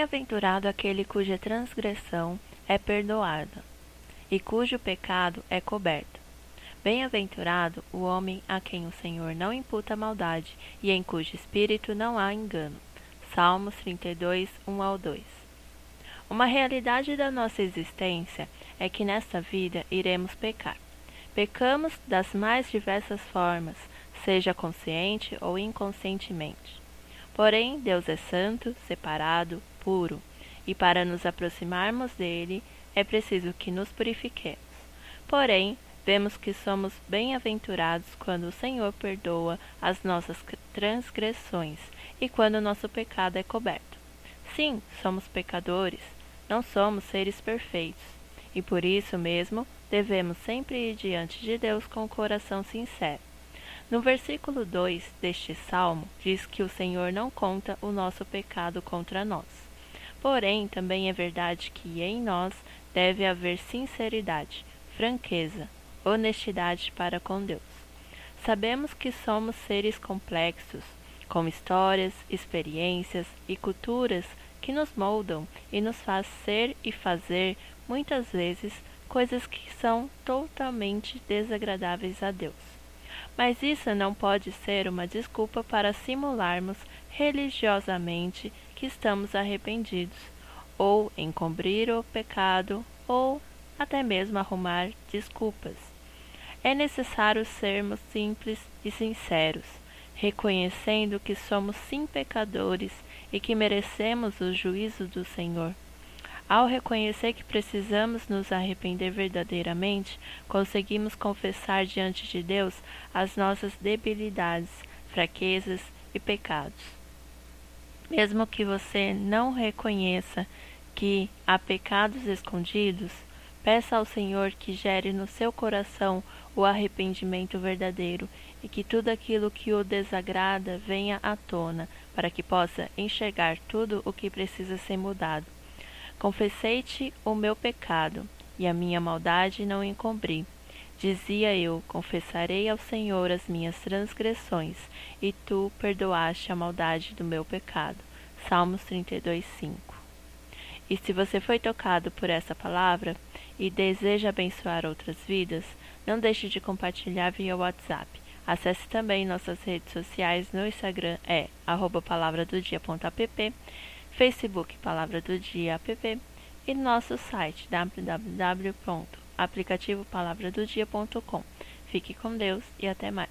Bem-aventurado aquele cuja transgressão é perdoada e cujo pecado é coberto. Bem-aventurado o homem a quem o Senhor não imputa maldade e em cujo espírito não há engano. Salmos 32, 1 ao 2. Uma realidade da nossa existência é que nesta vida iremos pecar. Pecamos das mais diversas formas, seja consciente ou inconscientemente. Porém, Deus é santo, separado, puro, e para nos aproximarmos dele é preciso que nos purifiquemos. Porém, vemos que somos bem-aventurados quando o Senhor perdoa as nossas transgressões e quando nosso pecado é coberto. Sim, somos pecadores, não somos seres perfeitos, e por isso mesmo devemos sempre ir diante de Deus com o coração sincero. No versículo 2 deste salmo, diz que o Senhor não conta o nosso pecado contra nós. Porém, também é verdade que em nós deve haver sinceridade, franqueza, honestidade para com Deus. Sabemos que somos seres complexos, com histórias, experiências e culturas que nos moldam e nos faz ser e fazer, muitas vezes, coisas que são totalmente desagradáveis a Deus. Mas isso não pode ser uma desculpa para simularmos religiosamente que estamos arrependidos, ou encobrir o pecado, ou até mesmo arrumar desculpas. É necessário sermos simples e sinceros, reconhecendo que somos sim pecadores e que merecemos o juízo do Senhor. Ao reconhecer que precisamos nos arrepender verdadeiramente, conseguimos confessar diante de Deus as nossas debilidades, fraquezas e pecados. Mesmo que você não reconheça que há pecados escondidos, peça ao Senhor que gere no seu coração o arrependimento verdadeiro e que tudo aquilo que o desagrada venha à tona, para que possa enxergar tudo o que precisa ser mudado. Confessei-te o meu pecado, e a minha maldade não encobri. Dizia eu: Confessarei ao Senhor as minhas transgressões, e tu perdoaste a maldade do meu pecado. Salmos 32, 5. E se você foi tocado por essa palavra e deseja abençoar outras vidas, não deixe de compartilhar via WhatsApp. Acesse também nossas redes sociais no Instagram é palavradodia.app Facebook Palavra do Dia app e nosso site www.aplicativopalavradodia.com. Fique com Deus e até mais.